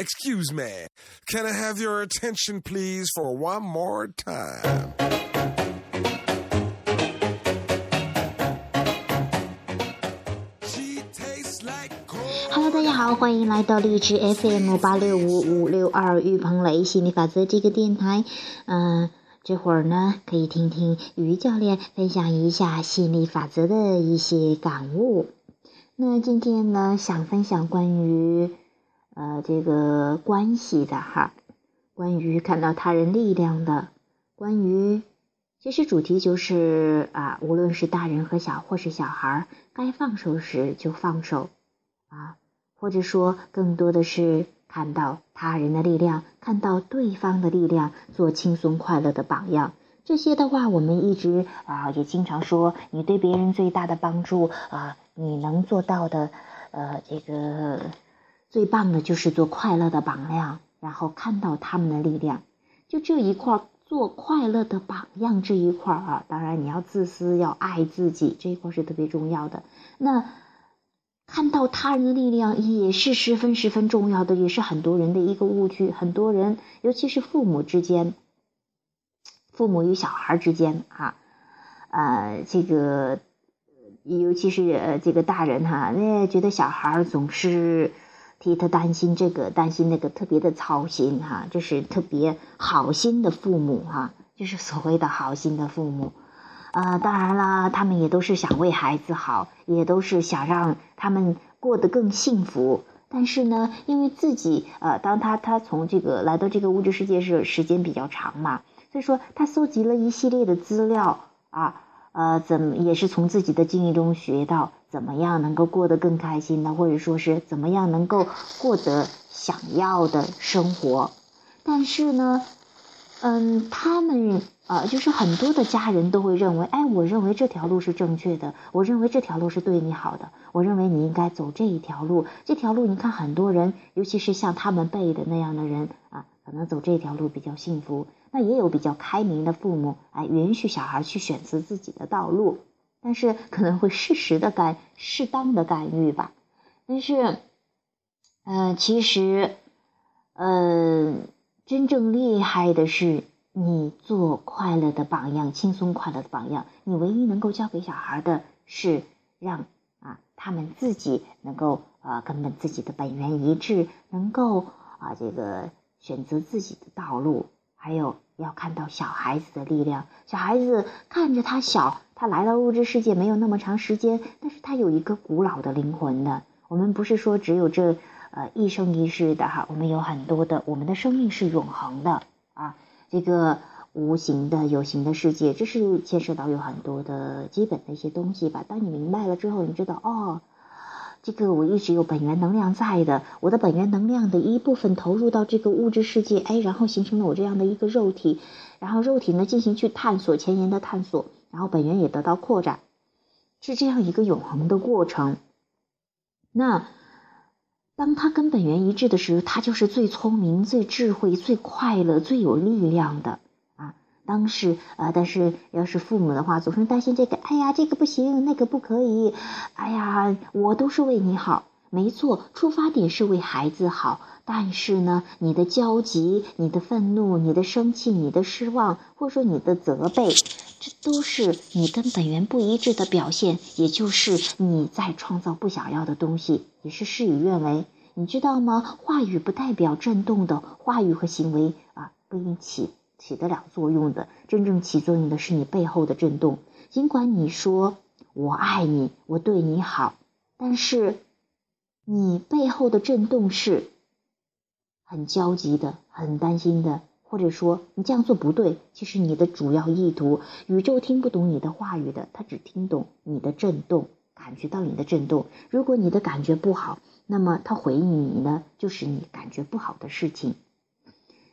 excuse me. Can i have your attention please for one more time? Hello 大家好欢迎来到荔枝 fm 八六五五六二玉鹏雷心理法则这个电台。嗯这会儿呢可以听听于教练分享一下心理法则的一些感悟。那今天呢想分享关于呃这个关系的哈，关于看到他人力量的，关于其实主题就是啊，无论是大人和小，或是小孩，该放手时就放手啊，或者说更多的是看到他人的力量，看到对方的力量，做轻松快乐的榜样。这些的话，我们一直啊也经常说，你对别人最大的帮助啊，你能做到的，呃，这个最棒的就是做快乐的榜样，然后看到他们的力量。就这一块做快乐的榜样这一块啊，当然你要自私，要爱自己，这一块是特别重要的。那看到他人的力量也是十分十分重要的，也是很多人的一个误区。很多人，尤其是父母之间，父母与小孩之间啊，呃，这个尤其是呃这个大人哈，那觉得小孩总是替他担心这个担心那个，特别的操心哈，就是特别好心的父母哈，就是所谓的好心的父母。呃，当然了，他们也都是想为孩子好，也都是想让他们过得更幸福。但是呢，因为自己呃，当他他从这个来到这个物质世界是时间比较长嘛，所以说他搜集了一系列的资料啊，呃，怎么也是从自己的经历中学到怎么样能够过得更开心的，或者说是怎么样能够获得想要的生活。但是呢，嗯，他们呃，就是很多的家人都会认为，哎，我认为这条路是正确的，我认为这条路是对你好的，我认为你应该走这一条路。这条路，你看很多人，尤其是像他们辈的那样的人啊，可能走这条路比较幸福。那也有比较开明的父母，哎，允许小孩去选择自己的道路，但是可能会适时的干，适当的干预吧。但是，嗯、其实，嗯、真正厉害的是你做快乐的榜样，轻松快乐的榜样。你唯一能够教给小孩的是让啊他们自己能够啊根本自己的本源一致，能够啊这个选择自己的道路。还有要看到小孩子的力量，小孩子看着他小，他来到物质世界没有那么长时间，但是他有一个古老的灵魂的。我们不是说只有这呃一生一世的哈，我们有很多的，我们的生命是永恒的啊。这个无形的、有形的世界，这是牵涉到有很多的基本的一些东西吧。当你明白了之后，你知道哦。这个我一直有本源能量在的，我的本源能量的一部分投入到这个物质世界，哎，然后形成了我这样的一个肉体，然后肉体呢进行去探索前沿的探索，然后本源也得到扩展，是这样一个永恒的过程。那当他跟本源一致的时候，他就是最聪明、最智慧、最快乐、最有力量的。当时啊，但是要是父母的话，总是担心这个，哎呀，这个不行，那个不可以，哎呀，我都是为你好，没错，出发点是为孩子好，但是呢，你的焦急、你的愤怒、你的生气、你的失望，或者说你的责备，这都是你跟本源不一致的表现，也就是你在创造不想要的东西，也是事与愿违，你知道吗？话语不代表震动的话语和行为啊，不一起。起得了作用的，真正起作用的是你背后的震动。尽管你说我爱你，我对你好，但是你背后的震动是很焦急的、很担心的，或者说你这样做不对。其实你的主要意图，宇宙听不懂你的话语的，它只听懂你的震动，感觉到你的震动。如果你的感觉不好，那么它回应你呢，就是你感觉不好的事情。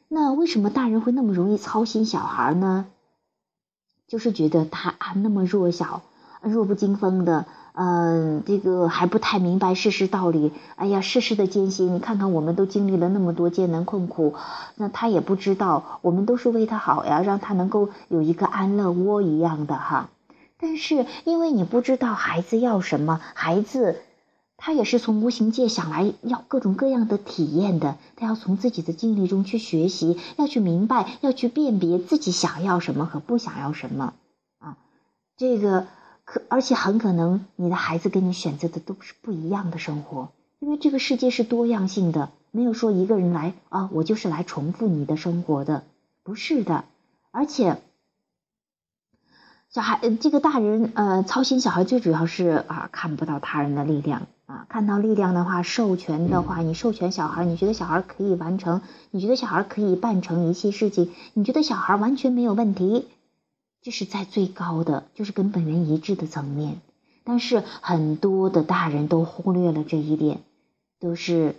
那为什么大人会那么容易操心小孩呢？就是觉得他啊那么弱小、弱不禁风的，嗯、这个还不太明白世事道理。哎呀，世事的艰辛，你看看我们都经历了那么多艰难困苦，那他也不知道，我们都是为他好呀，让他能够有一个安乐窝一样的哈。但是因为你不知道孩子要什么，孩子他也是从无形界想来要各种各样的体验的，他要从自己的经历中去学习，要去明白，要去辨别自己想要什么和不想要什么啊。这个可而且很可能你的孩子跟你选择的都是不一样的生活，因为这个世界是多样性的，没有说一个人来啊，我就是来重复你的生活的，不是的，而且。小孩，这个大人，呃，操心小孩最主要是啊，看不到他人的力量啊，看到力量的话，授权的话，你授权小孩，你觉得小孩可以完成，你觉得小孩可以办成一切事情，你觉得小孩完全没有问题，这是在最高的，就是跟本源一致的层面。但是很多的大人都忽略了这一点，都是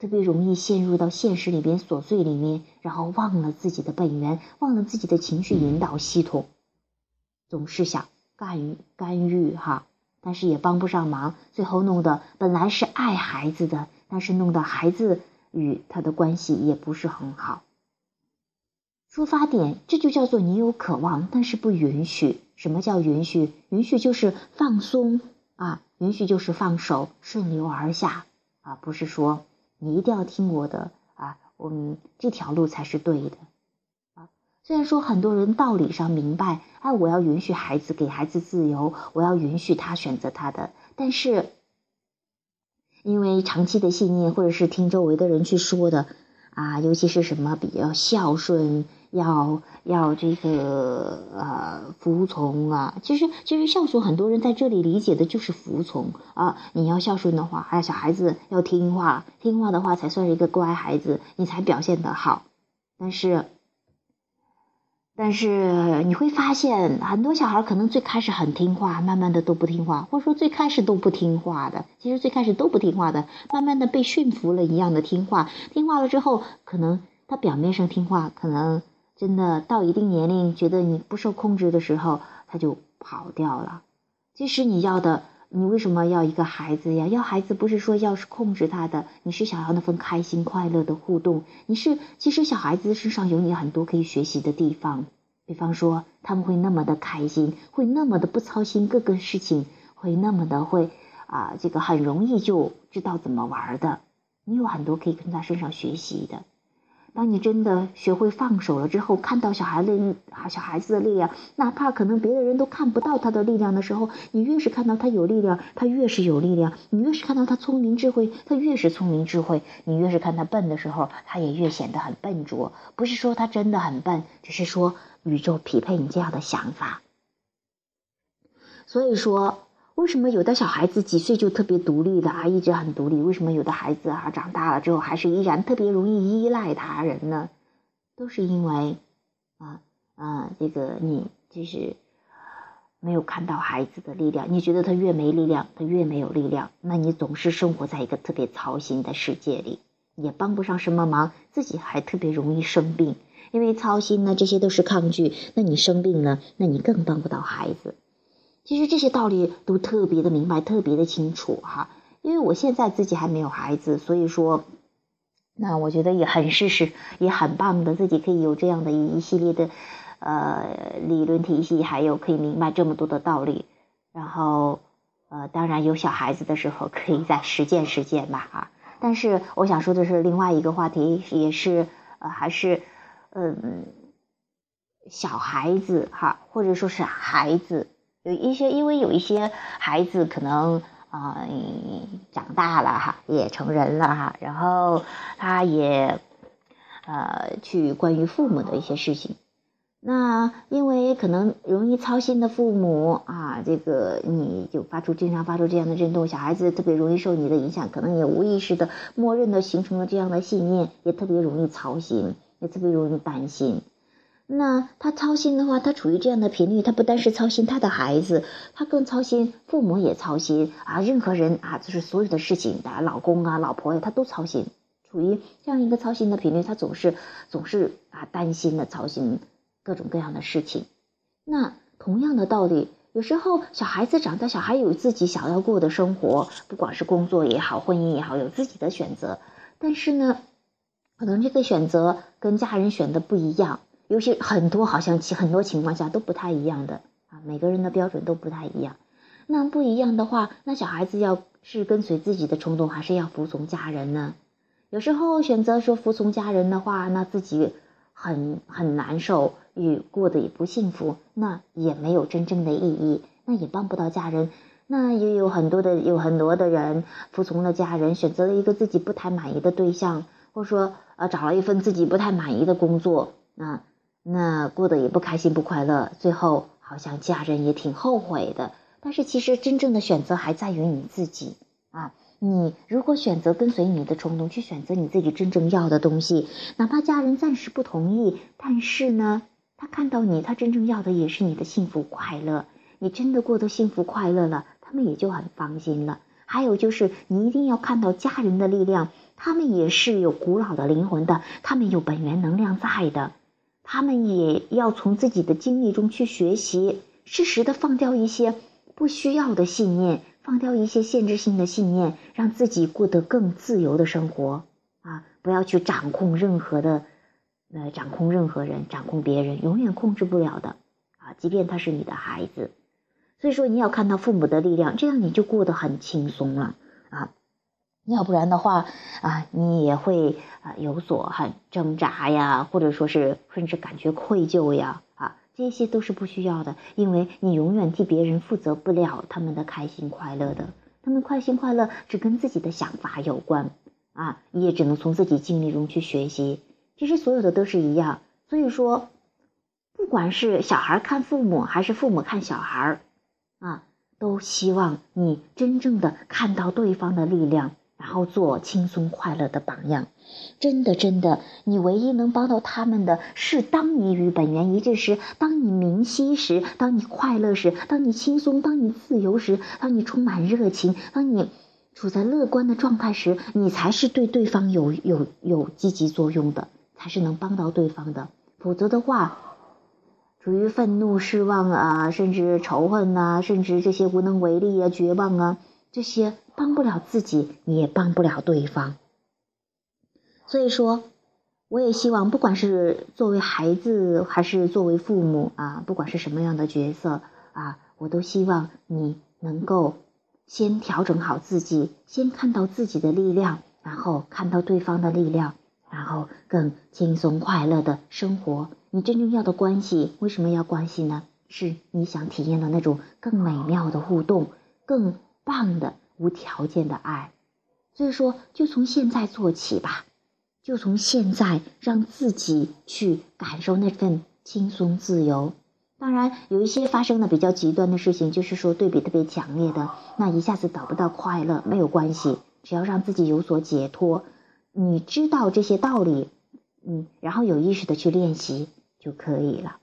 特别容易陷入到现实里边琐碎里面，然后忘了自己的本源，忘了自己的情绪引导系统。总是想干干预哈，但是也帮不上忙，最后弄得本来是爱孩子的，但是弄得孩子与他的关系也不是很好。出发点这就叫做你有渴望，但是不允许。什么叫允许？允许就是放松啊，允许就是放手，顺流而下啊，不是说你一定要听我的啊，我们这条路才是对的。虽然说很多人道理上明白，哎，我要允许孩子，给孩子自由，我要允许他选择他的，但是因为长期的信念，或者是听周围的人去说的，啊，尤其是什么比较孝顺，要要这个呃服从啊，其实其实孝顺，很多人在这里理解的就是服从啊，你要孝顺的话，还小孩子要听话，听话的话才算是一个乖孩子，你才表现得好，但是。但是你会发现，很多小孩可能最开始很听话，慢慢的都不听话，或者说最开始都不听话的。其实最开始都不听话的，慢慢的被驯服了一样的听话。听话了之后，可能他表面上听话，可能真的到一定年龄，觉得你不受控制的时候，他就跑掉了。其实你要的。你为什么要一个孩子呀？要孩子不是说要是控制他的，你是想要那份开心快乐的互动。你是其实小孩子身上有你很多可以学习的地方，比方说他们会那么的开心，会那么的不操心各个事情，会那么的会啊，这个很容易就知道怎么玩的。你有很多可以跟他身上学习的。当你真的学会放手了之后，看到小孩的小孩子的力量，哪怕可能别的人都看不到他的力量的时候，你越是看到他有力量，他越是有力量；你越是看到他聪明智慧，他越是聪明智慧；你越是看他笨的时候，他也越显得很笨拙。不是说他真的很笨，只是说宇宙匹配你这样的想法。所以说。为什么有的小孩子几岁就特别独立的啊，一直很独立？为什么有的孩子啊长大了之后还是依然特别容易依赖他人呢？都是因为啊啊，这个你就是没有看到孩子的力量。你觉得他越没力量，他越没有力量，那你总是生活在一个特别操心的世界里，也帮不上什么忙，自己还特别容易生病。因为操心呢，这些都是抗拒。那你生病了，那你更帮不到孩子。其实这些道理都特别的明白，特别的清楚哈。因为我现在自己还没有孩子，所以说，那我觉得也很事实，也很棒的，自己可以有这样的一系列的呃理论体系，还有可以明白这么多的道理。然后呃，当然有小孩子的时候，可以再实践实践吧啊。但是我想说的是另外一个话题，也是呃还是嗯小孩子哈，或者说是孩子。有一些，因为有一些孩子可能啊长大了哈，也成人了哈，然后他也呃去关于父母的一些事情。那因为可能容易操心的父母啊，这个你就发出经常发出这样的震动，小孩子特别容易受你的影响，可能也无意识的默认的形成了这样的信念，也特别容易操心，也特别容易担心。那他操心的话，他处于这样的频率，他不单是操心他的孩子，他更操心父母也操心啊，任何人啊，就是所有的事情啊，老公啊、老婆呀，他都操心，处于这样一个操心的频率，他总是总是啊担心的操心各种各样的事情。那同样的道理，有时候小孩子长大，小孩有自己想要过的生活，不管是工作也好，婚姻也好，有自己的选择，但是呢，可能这个选择跟家人选的不一样。有些很多好像其很多情况下都不太一样的啊，每个人的标准都不太一样。那不一样的话，那小孩子要是跟随自己的冲动，还是要服从家人呢？有时候选择说服从家人的话，那自己很很难受，与过得也不幸福，那也没有真正的意义，那也帮不到家人。那也有很多的有很多的人服从了家人，选择了一个自己不太满意的对象，或者说呃找了一份自己不太满意的工作，那那过得也不开心不快乐，最后好像家人也挺后悔的。但是其实真正的选择还在于你自己啊！你如果选择跟随你的冲动，去选择你自己真正要的东西，哪怕家人暂时不同意，但是呢，他看到你，他真正要的也是你的幸福快乐。你真的过得幸福快乐了。他们也就很放心了。还有就是，你一定要看到家人的力量，他们也是有古老的灵魂的，他们有本源能量在的，他们也要从自己的经历中去学习，适时的放掉一些不需要的信念，放掉一些限制性的信念，让自己过得更自由的生活啊！不要去掌控任何的，呃，掌控任何人，掌控别人，永远控制不了的啊！即便他是你的孩子。所以说，你要看到父母的力量，这样你就过得很轻松了啊。要不然的话啊，你也会啊有所很挣扎呀，或者说是甚至感觉愧疚呀啊，这些都是不需要的，因为你永远替别人负责不了他们的开心快乐的。他们开心快乐只跟自己的想法有关啊，你也只能从自己经历中去学习。其实所有的都是一样。所以说，不管是小孩看父母，还是父母看小孩。啊，都希望你真正的看到对方的力量，然后做轻松快乐的榜样。真的，真的，你唯一能帮到他们的是，当你与本源一致时，当你明晰时，当你快乐时，当你轻松，当你自由时，当你充满热情，当你处在乐观的状态时，你才是对对方有有有积极作用的，才是能帮到对方的。否则的话。处于愤怒、失望啊，甚至仇恨呐，甚至这些无能为力啊、绝望啊，这些帮不了自己，你也帮不了对方。所以说，我也希望，不管是作为孩子还是作为父母啊，不管是什么样的角色啊，我都希望你能够先调整好自己，先看到自己的力量，然后看到对方的力量，然后更轻松快乐的生活。你真正要的关系，为什么要关系呢？是你想体验的那种更美妙的互动，更棒的无条件的爱。所以说，就从现在做起吧，就从现在让自己去感受那份轻松自由。当然，有一些发生的比较极端的事情，就是说对比特别强烈的，那一下子找不到快乐，没有关系，只要让自己有所解脱，你知道这些道理，嗯，然后有意识的去练习。就可以了。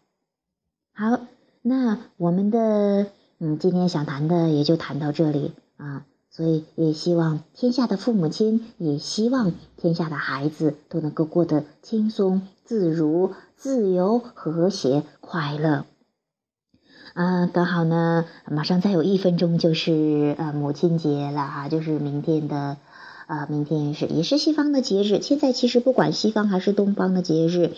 好，那我们的嗯，今天想谈的也就谈到这里啊。所以也希望天下的父母亲，也希望天下的孩子都能够过得轻松、自如、自由、和谐、快乐。啊，刚好呢，马上再有一分钟就是呃母亲节了哈，就是明天的啊，明天是也是西方的节日。现在其实不管西方还是东方的节日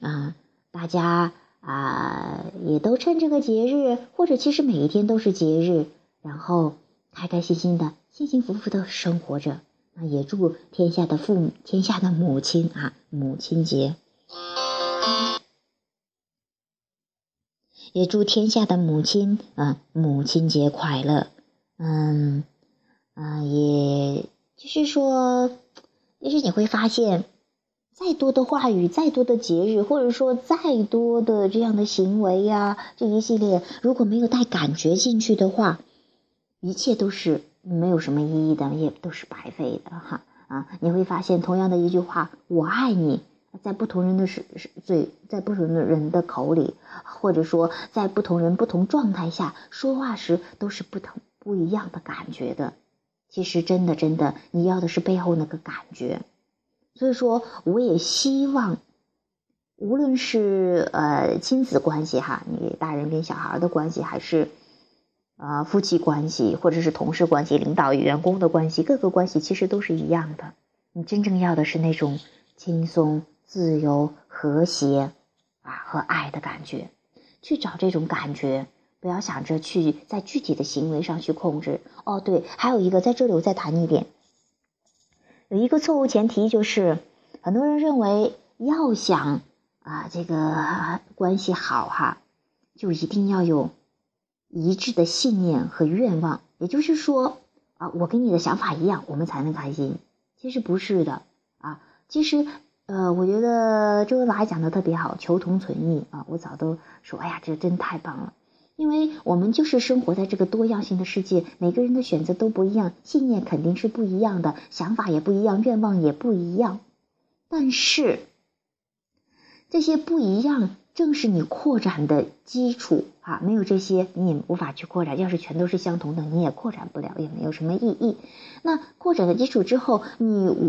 啊。大家啊，也都趁这个节日，或者其实每一天都是节日，然后开开心心的、幸幸福福的生活着。那也祝天下的父母、天下的母亲啊，母亲节，也祝天下的母亲啊，母亲节快乐。嗯，啊，也就是说，就是你会发现。再多的话语，再多的节日，或者说再多的这样的行为呀，这一系列如果没有带感觉进去的话，一切都是没有什么意义的，也都是白费的哈啊！你会发现，同样的一句话“我爱你”，在不同人的是是嘴，在不同的人的口里，或者说在不同人不同状态下说话时，都是不同不一样的感觉的。其实，真的真的，你要的是背后那个感觉。所以说，我也希望，无论是呃亲子关系哈，你大人跟小孩的关系，还是啊夫妻关系，或者是同事关系、领导与员工的关系，各个关系其实都是一样的。你真正要的是那种轻松、自由、和谐啊和爱的感觉，去找这种感觉。不要想着去在具体的行为上去控制。哦，对，还有一个，在这里我再谈一点，有一个错误前提就是，很多人认为要想啊这个关系好哈，就一定要有一致的信念和愿望，也就是说啊，我跟你的想法一样，我们才能开心。其实不是的啊，其实。呃，我觉得周恩来讲的特别好，求同存异啊！我早都说，哎呀，这真太棒了，因为我们就是生活在这个多样性的世界，每个人的选择都不一样，信念肯定是不一样的，想法也不一样，愿望也不一样，但是这些不一样。正是你扩展的基础啊，没有这些你也无法去扩展。要是全都是相同的，你也扩展不了，也没有什么意义。那扩展的基础之后，你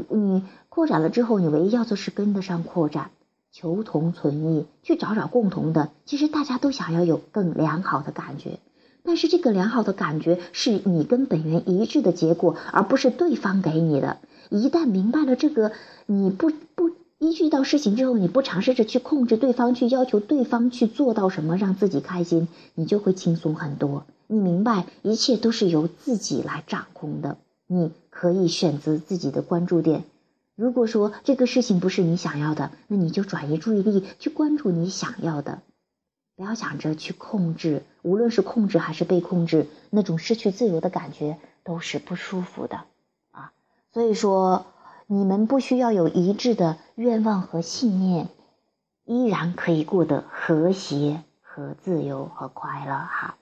你扩展了之后，你唯一要做是跟得上扩展，求同存异，去找找共同的。其实大家都想要有更良好的感觉，但是这个良好的感觉是你跟本源一致的结果，而不是对方给你的。一旦明白了这个，你不不。依据到事情之后，你不尝试着去控制对方，去要求对方去做到什么让自己开心，你就会轻松很多。你明白，一切都是由自己来掌控的。你可以选择自己的关注点。如果说这个事情不是你想要的，那你就转移注意力去关注你想要的。不要想着去控制，无论是控制还是被控制，那种失去自由的感觉都是不舒服的啊。所以说。你们不需要有一致的愿望和信念，依然可以过得和谐和自由和快乐哈！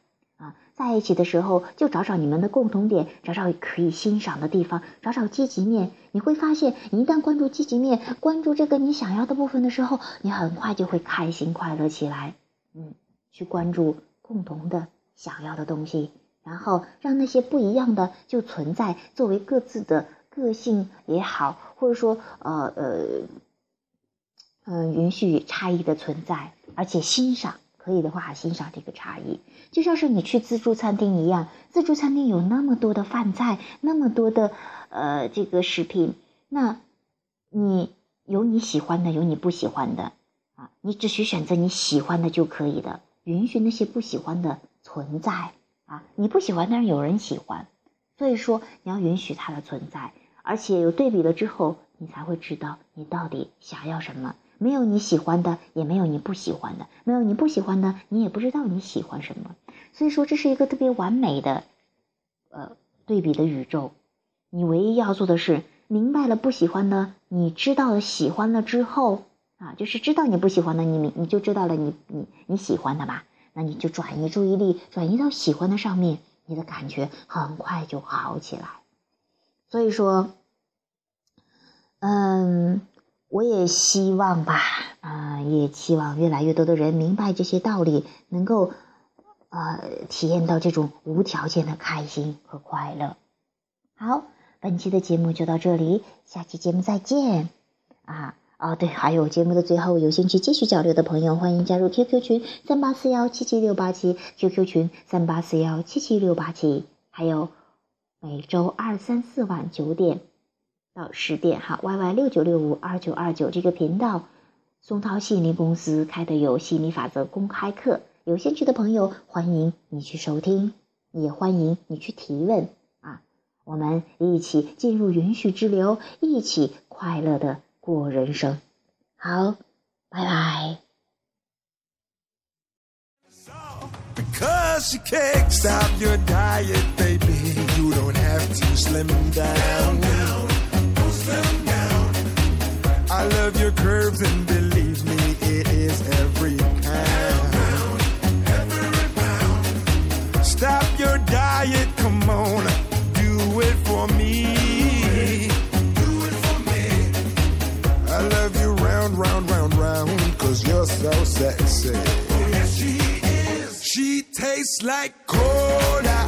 在一起的时候就找找你们的共同点，找找可以欣赏的地方，找找积极面。你会发现，你一旦关注积极面，关注这个你想要的部分的时候，你很快就会开心快乐起来。嗯，去关注共同的想要的东西，然后让那些不一样的就存在，作为各自的。个性也好，或者说呃呃，嗯，允许差异的存在，而且欣赏，可以的话欣赏这个差异，就像是你去自助餐厅一样，自助餐厅有那么多的饭菜，那么多的呃这个食品，那你有你喜欢的，有你不喜欢的啊，你只需选择你喜欢的就可以的，允许那些不喜欢的存在啊，你不喜欢，但是有人喜欢，所以说你要允许它的存在。而且有对比了之后，你才会知道你到底想要什么。没有你喜欢的，也没有你不喜欢的；没有你不喜欢的，你也不知道你喜欢什么。所以说，这是一个特别完美的，呃，对比的宇宙。你唯一要做的是明白了不喜欢的，你知道了喜欢了之后啊，就是知道你不喜欢的，你明你就知道了你你你喜欢的吧？那你就转移注意力，转移到喜欢的上面，你的感觉很快就好起来。所以说，嗯，我也希望吧，啊，也期望越来越多的人明白这些道理，能够呃体验到这种无条件的开心和快乐。好，本期的节目就到这里，下期节目再见。啊，哦对，还有节目的最后，有兴趣继续交流的朋友，欢迎加入 QQ 群三八四幺七七六八七，QQ 群三八四幺七七六八七，还有。每周二、三、四晚九点到十点，哈，Y Y 六九六五二九二九这个频道，松涛吸引力公司开的有吸引力法则公开课，有兴趣的朋友欢迎你去收听，也欢迎你去提问啊，我们一起进入允许之流，一起快乐的过人生。好，拜拜。Because you can't stop your diet, baby. You don't have to slim down. I love your curves and believe me, it is every pound. Every pound. Stop your diet, come on, do it for me. Do it for me. I love you round, round, round, round, cause you're so sexy. Oh, yes, she is. she tastes like cola.